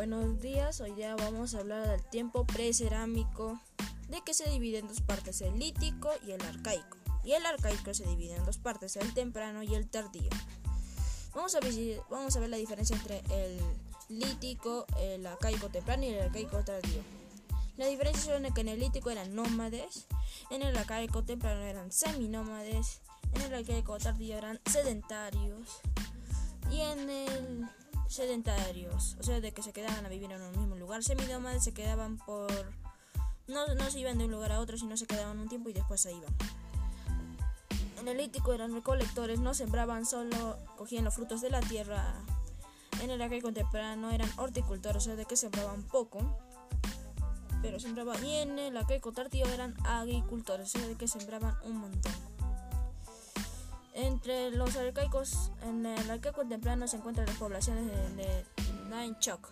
Buenos días, hoy día vamos a hablar del tiempo precerámico, de que se divide en dos partes, el lítico y el arcaico. Y el arcaico se divide en dos partes, el temprano y el tardío. Vamos a ver, la diferencia entre el lítico, el arcaico temprano y el arcaico tardío. La diferencia es que en el lítico eran nómades, en el arcaico temprano eran seminómades, en el arcaico tardío eran sedentarios y en sedentarios, o sea, de que se quedaban a vivir en un mismo lugar. Semidómades se quedaban por... No, no se iban de un lugar a otro, sino se quedaban un tiempo y después se iban. En el lítico eran recolectores, no sembraban, solo cogían los frutos de la tierra. En el arcaico temprano eran horticultores, o sea, de que sembraban poco, pero sembraban. Y en el arcaico tardío eran agricultores, o sea, de que sembraban un montón. Entre los arcaicos, en el arcaico temprano se encuentran las poblaciones de, Nainchok,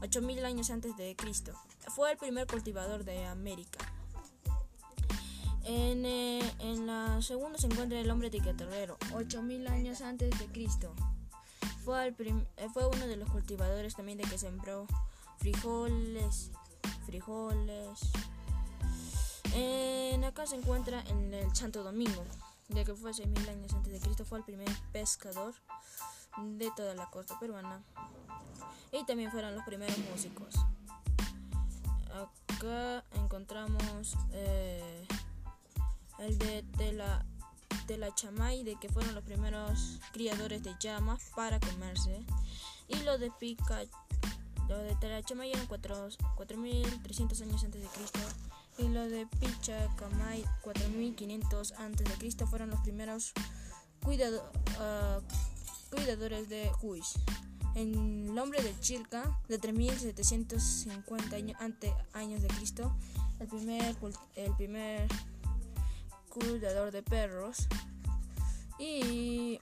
8000 años antes de Cristo. Fue el primer cultivador de América. En, eh, en la segunda se encuentra el hombre tiqueterrero, 8000 años antes de Cristo. Fue, el eh, fue uno de los cultivadores también de que sembró frijoles, frijoles. En acá se encuentra en el Santo Domingo de que fue 6.000 años antes de Cristo, fue el primer pescador de toda la costa peruana. Y también fueron los primeros músicos. Acá encontramos eh, el de Tela, Chamay, de que fueron los primeros criadores de llamas para comerse. Y lo de Pica, lo de Telachamay eran 4.300 años antes de Cristo y lo de Pichacamay 4500 a.C. fueron los primeros ah, cuidadores de Huis. El nombre de Chilca, de 3750 años de Cristo, el primer, el primer cuidador de perros. Y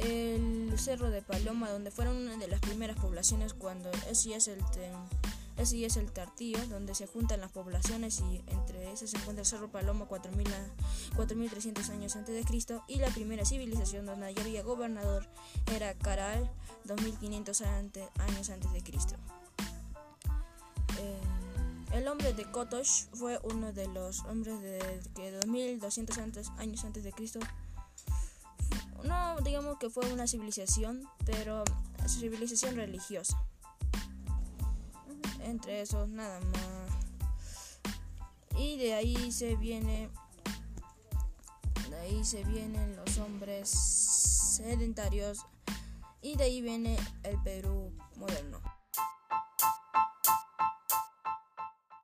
el Cerro de Paloma, donde fueron una de las primeras poblaciones cuando ese es el Así es el Tartío, donde se juntan las poblaciones y entre esas se encuentra el Cerro Paloma 4300 años antes de Cristo y la primera civilización donde ya había gobernador era Caral 2500 años antes de Cristo. Eh, el hombre de Kotosh fue uno de los hombres de que 2200 años antes de Cristo no digamos que fue una civilización, pero civilización religiosa entre esos nada más. Y de ahí se viene de ahí se vienen los hombres sedentarios y de ahí viene el Perú moderno.